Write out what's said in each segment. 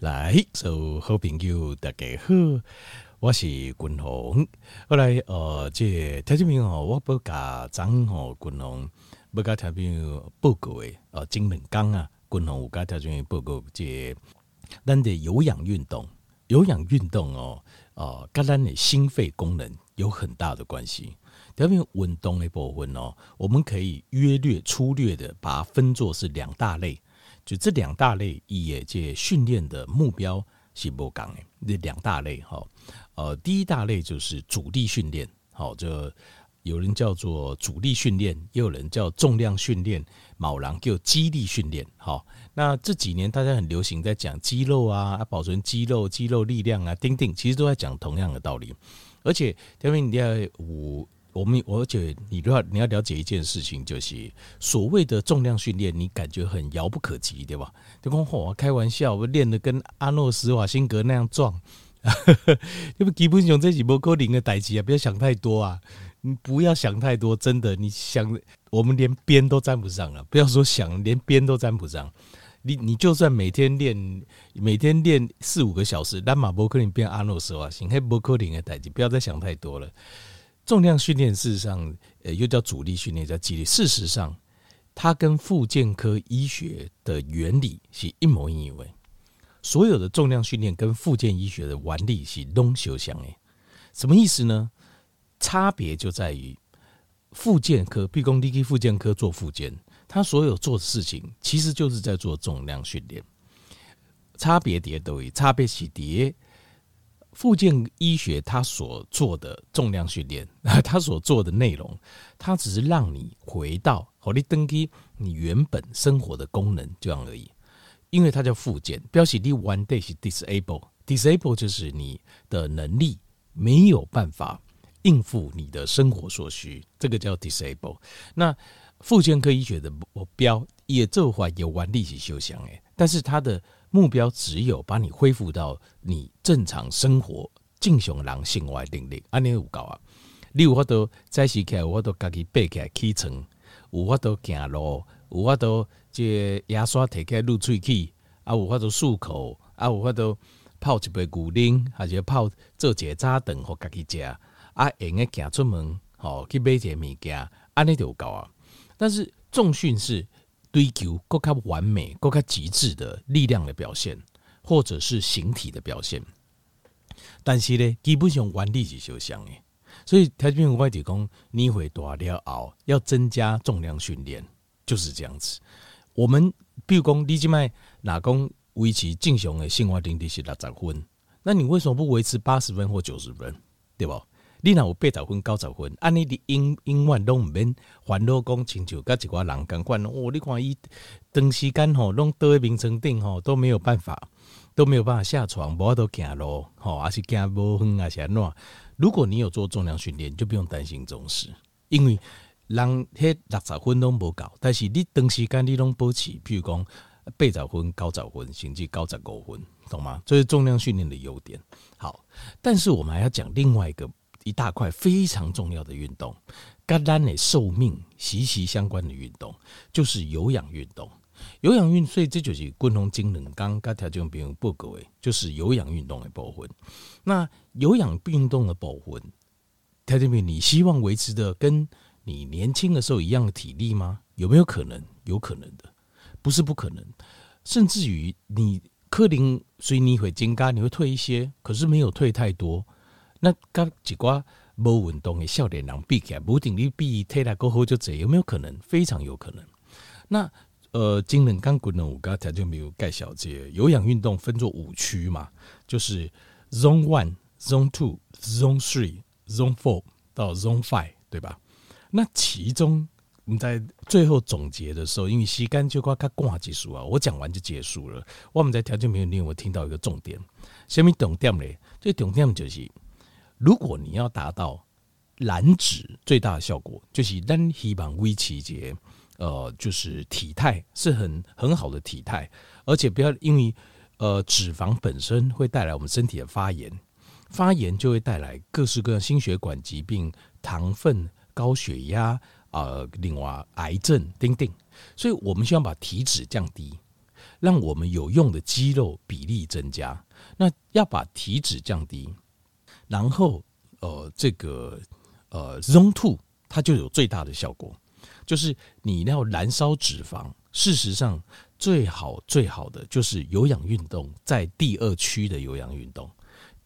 来，所有好朋友大家好，我是君鸿。后来呃，这条件朋友我不甲张哦君鸿，不甲条件朋友报告诶，呃，今两刚啊，君鸿有甲条件朋友报告这咱的有氧运动，有氧运动哦，呃，跟咱的心肺功能有很大的关系。条件运动的部分哦，我们可以约略粗略的把它分作是两大类。就这两大类，也这训练的目标是不同的。那两大类哈，呃，第一大类就是阻力训练，好，这有人叫做阻力训练，也有人叫重量训练，某人叫肌力训练。好，那这几年大家很流行在讲肌肉啊，保存肌肉、肌肉力量啊，丁丁，其实都在讲同样的道理。而且，因为你要我。我们而且你都要你要了解一件事情，就是所谓的重量训练，你感觉很遥不可及，对吧？就跟我开玩笑，我练的跟阿诺斯瓦辛格那样壮，因为基本上这几波高龄的代志啊，不要想太多啊，你不要想太多，真的，你想我们连边都沾不上了，不要说想，连边都沾不上。你你就算每天练，每天练四五个小时，但马博克林变阿诺斯瓦辛，黑波克林的代志，不要再想太多了。重量训练事实上，呃，又叫阻力训练，叫肌力。事实上，它跟复健科医学的原理是一模一样。所有的重量训练跟复健医学的原理是拢相。什么意思呢？差别就在于复健科，譬如说你去复健科做复健，他所有做的事情其实就是在做重量训练。差别叠都有，差别是叠。复健医学他所做的重量训练，他所做的内容，他只是让你回到好你登记你原本生活的功能这样而已。因为它叫复健，表示你 one day 是 disable，disable 就是你的能力没有办法应付你的生活所需，这个叫 disable。那复健科医学的目标也这话有完力气修想诶，但是它的。目标只有把你恢复到你正常生活、正常人生活的能力，安尼有够啊！你有法度早起起来，有法度家己爬起来起床，有法度走路，有法度这牙刷摕起来撸喙齿，啊，有法度漱口，啊，有法度泡一杯牛奶，还是泡做一个早顿互家己食，啊，会用个行出门，吼去买一个物件，安尼就有够啊！但是重训是。追求更加完美、更加极致的力量的表现，或者是形体的表现，但是呢，基本上原理是相像的。所以，台湾外地工你会大了后要增加重量训练，就是这样子。我们比如讲，你即卖哪工维持正常的生活能力是六十分，那你为什么不维持八十分或九十分？对不？你若有八十分、九十分，安尼你永永远拢毋免烦恼讲，亲像甲一寡人共款哦。你看伊长时间吼，拢倒喺眠床顶吼，都没有办法，都没有办法下床，无法度行路吼，还是行无远，还是安怎？如果你有做重量训练，就不用担心这种事，因为人迄六十分拢无够，但是你长时间你拢保持，譬如讲八十分、九十分，甚至九十五分，懂吗？这是重量训练的优点。好，但是我们还要讲另外一个。一大块非常重要的运动，跟咱的寿命息息相关的运动，就是有氧运动。有氧运，所以这就是共同精能刚刚条件朋友报告的，就是有氧运动的部分。那有氧运动的部分，条件朋友，你希望维持的跟你年轻的时候一样的体力吗？有没有可能？有可能的，不是不可能。甚至于你柯林，所以你会增加，你会退一些，可是没有退太多。那跟几挂无运动的少年人比起来，不定你比体力够好就这，有没有可能？非常有可能。那呃，今日刚滚了五个条就没有介绍这有氧运动分作五区嘛，就是 Zone One、Zone Two、Zone Three、Zone Four 到 Zone Five，对吧？那其中我们在最后总结的时候，因为时间就快快挂结束啊，我讲完就结束了。我们在条件没有令我听到一个重点，什么重点呢？这重点就是。如果你要达到燃脂最大的效果，就是让希望维持节，呃，就是体态是很很好的体态，而且不要因为呃脂肪本身会带来我们身体的发炎，发炎就会带来各式各样心血管疾病、糖分、高血压啊、呃，另外癌症等等，所以我们希望把体脂降低。让我们有用的肌肉比例增加。那要把体脂降低，然后呃，这个呃，Zone Two 它就有最大的效果，就是你要燃烧脂肪。事实上，最好最好的就是有氧运动，在第二区的有氧运动，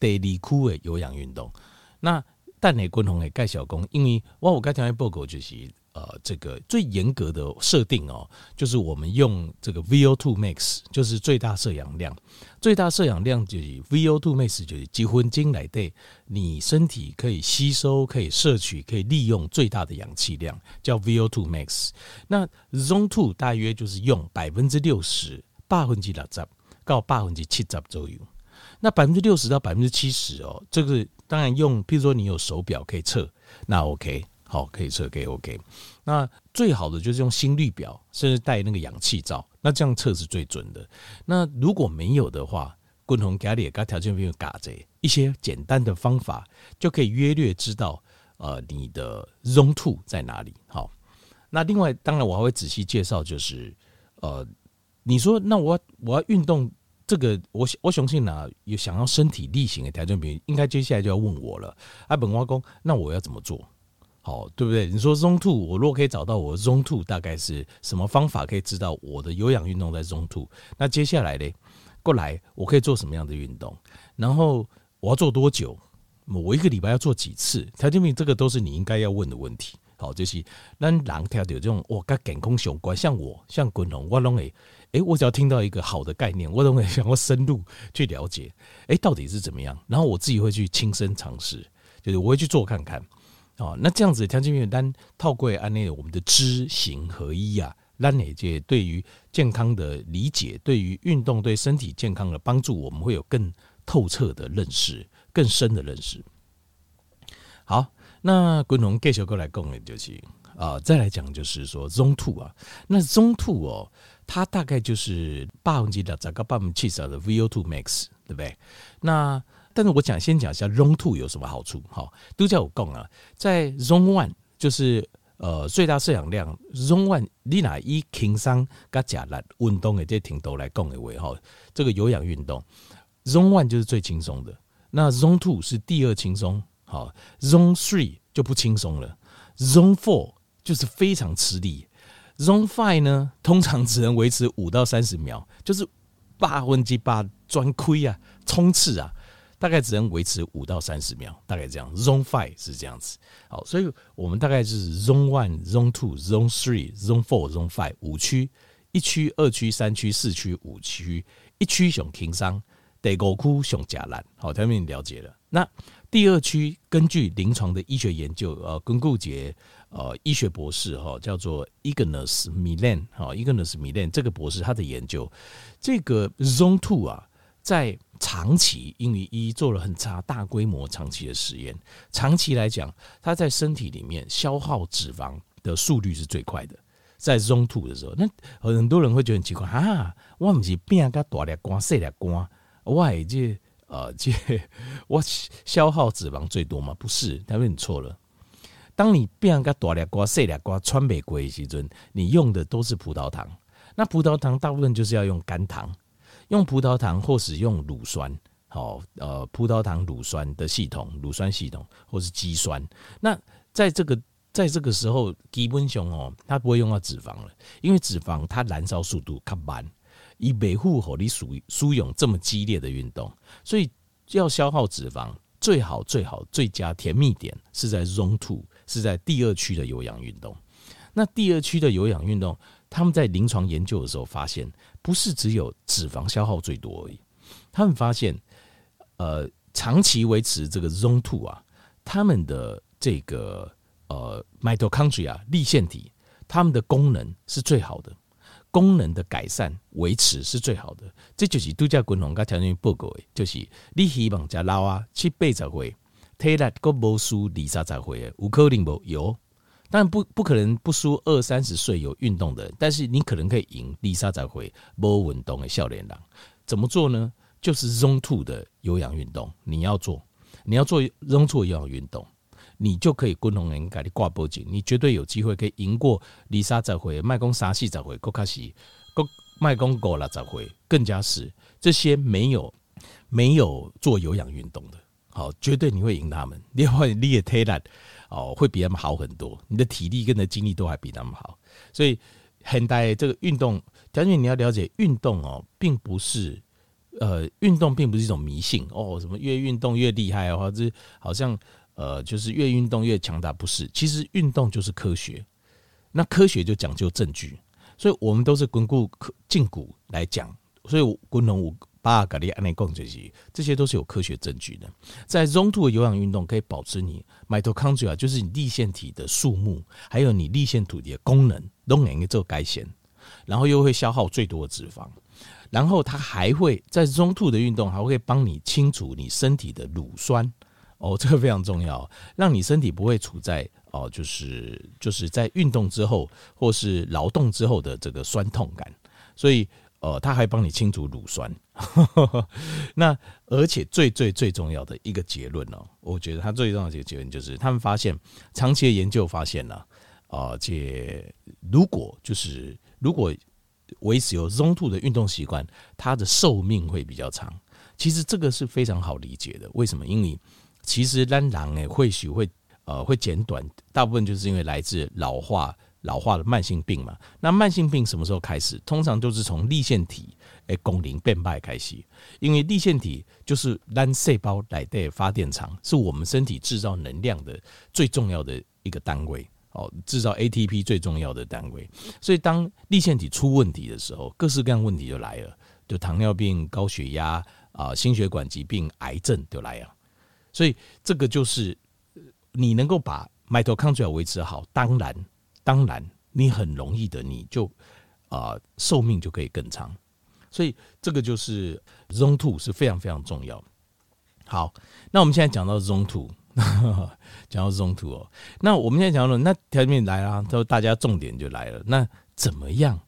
第二区的有氧运动。那但你共同的盖小工，因为我我刚才报告就是。呃，这个最严格的设定哦，就是我们用这个 VO2 max，就是最大摄氧量。最大摄氧量就是 VO2 max，就是几分钟来对你身体可以吸收、可以摄取、可以利用最大的氧气量，叫 VO2 max。那 Zone Two 大约就是用百分之六十、八分之六十到百分之七十左右。那百分之六十到百分之七十哦，这个当然用，譬如说你有手表可以测，那 OK。好，可以测，可以 OK。那最好的就是用心率表，甚至带那个氧气罩，那这样测是最准的。那如果没有的话，共同家里给条件没有嘎这一些简单的方法，就可以约略知道呃你的 Zone Two 在哪里。好，那另外当然我还会仔细介绍，就是呃你说那我我要运动这个，我我相信呢有想要身体力行的条件，比应该接下来就要问我了。啊，本挖工，那我要怎么做？好，对不对？你说 Zone Two，我如果可以找到我 Zone Two 大概是什么方法，可以知道我的有氧运动在 Zone Two。那接下来呢，过来我可以做什么样的运动？然后我要做多久？我一个礼拜要做几次？条件兵，这个都是你应该要问的问题。好，就是让人听到这种我跟健康相关，像我像滚龙，我拢会诶，我只要听到一个好的概念，我都会想要深入去了解，诶，到底是怎么样？然后我自己会去亲身尝试，就是我会去做看看。哦，那这样子条件越单套柜安内，我们的知行合一啊，让你这对于健康的理解，对于运动对身体健康的帮助，我们会有更透彻的认识，更深的认识。好，那滚龙继续过来讲的就是啊，再来讲就是说 Zone Two 啊，那 Zone Two 哦，它大概就是百分之六十到百分之七十的 VO2 max，对不对？那但是我讲先讲一下 Zone Two 有什么好处，哈，都叫我讲啊，在 Zone One 就是呃最大摄氧量 Zone One 你拿以轻松加加力运动的这程度来讲的话，哈，这个有氧运动 Zone One 就是最轻松的，那 Zone Two 是第二轻松，好，Zone Three 就不轻松了，Zone Four 就是非常吃力，Zone Five 呢通常只能维持五到三十秒，就是八分之八专亏啊，冲刺啊。大概只能维持五到三十秒，大概这样。Zone Five 是这样子，好，所以我们大概就是 Zone One、Zone Two、Zone Three、Zone Four、Zone Five 五区，一区、二区、三区、四区、五区，一区上轻松，第五区上加难。好，他们了解了。那第二区根据临床的医学研究，呃，根固杰呃医学博士哈，叫做 Ignas Milan 哈，Ignas Milan 这个博士他的研究，这个 Zone Two 啊。在长期，因为一做了很差大规模长期的实验，长期来讲，它在身体里面消耗脂肪的速率是最快的。在 Zone Two 的时候，那很多人会觉得很奇怪啊，我不是变个大力光、细力光，我这呃这我消耗脂肪最多吗？不是，他们你错了。当你变个大力光、细力光、川玫瑰时阵，你用的都是葡萄糖。那葡萄糖大部分就是要用甘糖。用葡萄糖或使用乳酸，好，呃，葡萄糖乳酸的系统，乳酸系统或是肌酸。那在这个在这个时候，基本上哦，它不会用到脂肪了，因为脂肪它燃烧速度较慢，以维护和你属输用这么激烈的运动，所以要消耗脂肪，最好最好最佳甜蜜点是在 Zone Two，是在第二区的有氧运动。那第二区的有氧运动，他们在临床研究的时候发现，不是只有脂肪消耗最多而已。他们发现，呃，长期维持这个 Zone Two 啊，他们的这个呃 Mitochondria 粒线体，他们的功能是最好的，功能的改善维持是最好的。这就是度假滚龙跟条件报告的，就是你希望加老啊七八十岁，体力个无输二三十岁的，有可能无有。但不不可能不输二三十岁有运动的，但是你可能可以赢丽莎才会没运动的笑脸郎。怎么做呢？就是 Zone Two 的有氧运动，你要做，你要做 Zone Two 有氧运动，你就可以共同人给你挂脖颈，你绝对有机会可以赢过丽莎才会，麦公沙西才会，国卡西国麦公狗了，才会更加是这些没有没有做有氧运动的，好，绝对你会赢他们。另外，你也推了哦，会比他们好很多，你的体力跟你的精力都还比他们好。所以很大这个运动，将军你要了解运动哦，并不是呃，运动并不是一种迷信哦，什么越运动越厉害啊，或者好像呃，就是越运动越强大，不是。其实运动就是科学，那科学就讲究证据。所以，我们都是巩固胫骨来讲，所以滚龙五八格里安内共这些，这些都是有科学证据的。在 Zone Two 的有氧运动可以保持你 mitochondria，就是你粒线体的数目，还有你粒线体的功能都能够做改善，然后又会消耗最多的脂肪，然后它还会在 Zone Two 的运动还会帮你清除你身体的乳酸哦，这个非常重要，让你身体不会处在。哦，就是就是在运动之后或是劳动之后的这个酸痛感，所以呃，他还帮你清除乳酸。那而且最最最重要的一个结论哦，我觉得他最重要的一个结论就是，他们发现长期的研究发现呢，啊，这如果就是如果维持有 Zone Two 的运动习惯，它的寿命会比较长。其实这个是非常好理解的，为什么？因为其实咱人诶，或许会。呃，会减短，大部分就是因为来自老化、老化的慢性病嘛。那慢性病什么时候开始？通常都是从粒线体诶功能变败开始，因为粒线体就是单细胞来的发电厂，是我们身体制造能量的最重要的一个单位哦，制造 ATP 最重要的单位。所以当粒线体出问题的时候，各式各样问题就来了，就糖尿病、高血压啊、心血管疾病、癌症就来了。所以这个就是。你能够把 mitochondria 维持好，当然，当然，你很容易的，你就啊寿命就可以更长。所以这个就是 Zone Two 是非常非常重要。好，那我们现在讲到 Zone Two，讲到 Zone Two 哦，那我们现在讲到那条件来了，都大家重点就来了。那怎么样？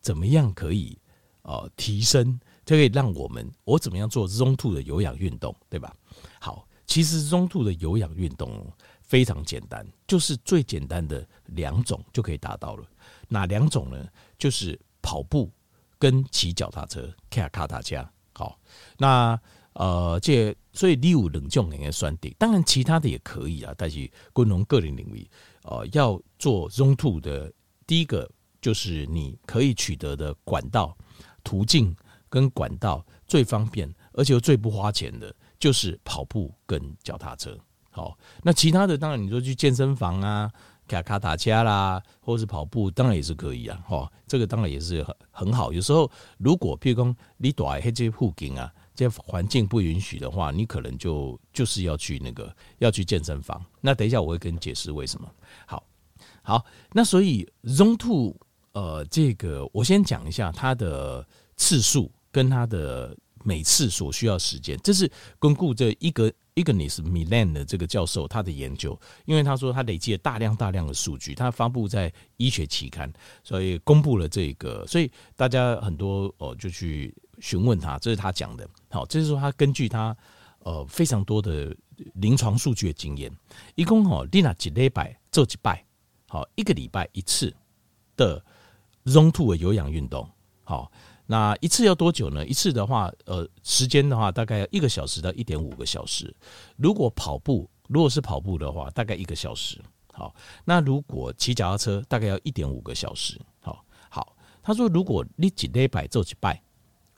怎么样可以啊提升？就可以让我们我怎么样做 Zone Two 的有氧运动，对吧？好，其实 Zone Two 的有氧运动。非常简单，就是最简单的两种就可以达到了。哪两种呢？就是跑步跟骑脚踏车，骑卡塔加。好，那呃，这所以你有两种应该算的。当然其他的也可以啊，但是归农个人领域，呃，要做 Zone Two 的第一个就是你可以取得的管道途径跟管道最方便，而且又最不花钱的，就是跑步跟脚踏车。好，那其他的当然你说去健身房啊，卡卡塔加啦，或者是跑步，当然也是可以啊。哈，这个当然也是很很好。有时候如果譬如说你住在这些附近啊，这些环境不允许的话，你可能就就是要去那个要去健身房。那等一下我会跟你解释为什么。好，好，那所以 Zone Two，呃，这个我先讲一下它的次数跟它的每次所需要时间，这是巩固这一个。Ignis Milan 的这个教授，他的研究，因为他说他累积了大量大量的数据，他发布在医学期刊，所以公布了这个，所以大家很多哦就去询问他，这是他讲的。好，这是说他根据他呃非常多的临床数据的经验，一共哈丽娜几礼拜做几拜，好一个礼拜一次的 Zone Two 的有氧运动，好。那一次要多久呢？一次的话，呃，时间的话大概要一个小时到一点五个小时。如果跑步，如果是跑步的话，大概一个小时。好，那如果骑脚踏车，大概要一点五个小时。好，好。他说，如果你一礼拜做几拜，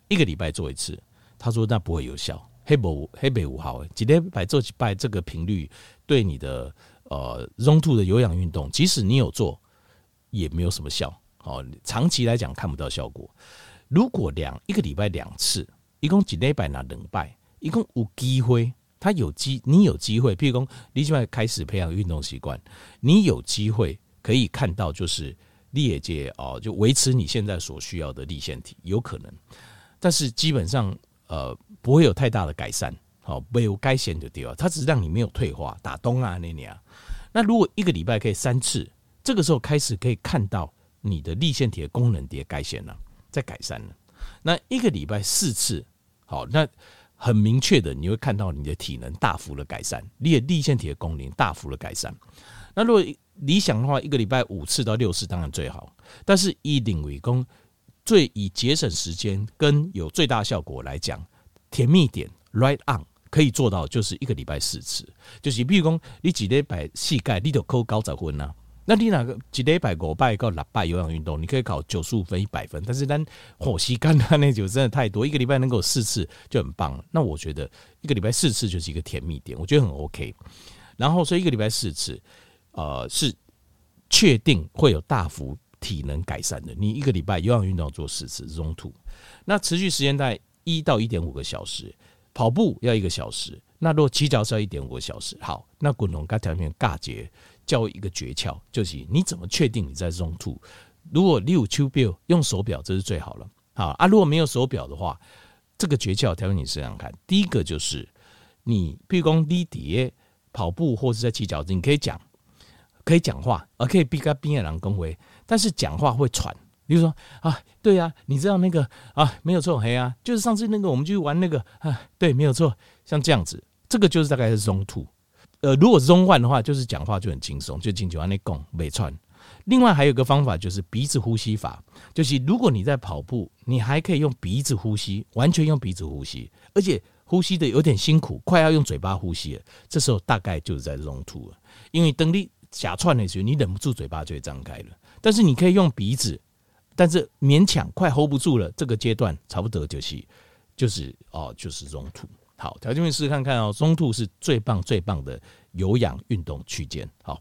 一个礼拜做一次，他说那不会有效，黑不黑北五号，几礼拜做几拜，这个频率对你的呃 Zone Two 的有氧运动，即使你有做，也没有什么效。好，长期来讲看不到效果。如果两一个礼拜两次，一共几礼拜拿两拜，一共有机会，他有机，你有机会，譬如说你现在开始培养运动习惯，你有机会可以看到，就是力竭哦，就维持你现在所需要的粒线体，有可能，但是基本上呃不会有太大的改善，好，没有改善的地方，它只是让你没有退化，打东啊那里啊。那如果一个礼拜可以三次，这个时候开始可以看到你的粒线体的功能也改善了。在改善了，那一个礼拜四次，好，那很明确的，你会看到你的体能大幅的改善，你的粒线体的功能大幅的改善。那如果理想的话，一个礼拜五次到六次当然最好，但是以领为公最以节省时间跟有最大效果来讲，甜蜜点 right on 可以做到，就是一个礼拜四次，就是比如讲你几礼拜膝盖你都扣高十分啊。那你哪个几礼拜五拜到六拜有氧运动，你可以考九十五分一百分。但是咱火吸干它那就真的太多，一个礼拜能够四次就很棒。那我觉得一个礼拜四次就是一个甜蜜点，我觉得很 OK。然后所以一个礼拜四次，呃，是确定会有大幅体能改善的。你一个礼拜有氧运动做四次中途那持续时间在一到一点五个小时，跑步要一个小时，那如果骑脚车要一点五个小时。好，那滚龙刚条面尬节。教一个诀窍，就是你怎么确定你在 Zone Two？如果你有手表，用手表这是最好了。好啊，如果没有手表的话，这个诀窍，挑你试试看。第一个就是你，譬如讲你底跑步或者在骑脚子，你可以讲，可以讲话，而可以避开边的人恭维，但是讲话会喘。比如说啊，对呀、啊，你知道那个啊，没有错，嘿啊，就是上次那个我们去玩那个啊，对，没有错，像这样子，这个就是大概是 Zone Two。呃，如果是 Zone One 的话，就是讲话就很轻松，就进去往那拱没串。另外还有一个方法就是鼻子呼吸法，就是如果你在跑步，你还可以用鼻子呼吸，完全用鼻子呼吸，而且呼吸的有点辛苦，快要用嘴巴呼吸了。这时候大概就是在 Zone Two 了，因为等你假串的时候，你忍不住嘴巴就会张开了。但是你可以用鼻子，但是勉强快 hold 不住了，这个阶段差不多就是就是哦，就是中途。好，条件面试看看哦。中途是最棒最棒的有氧运动区间。好。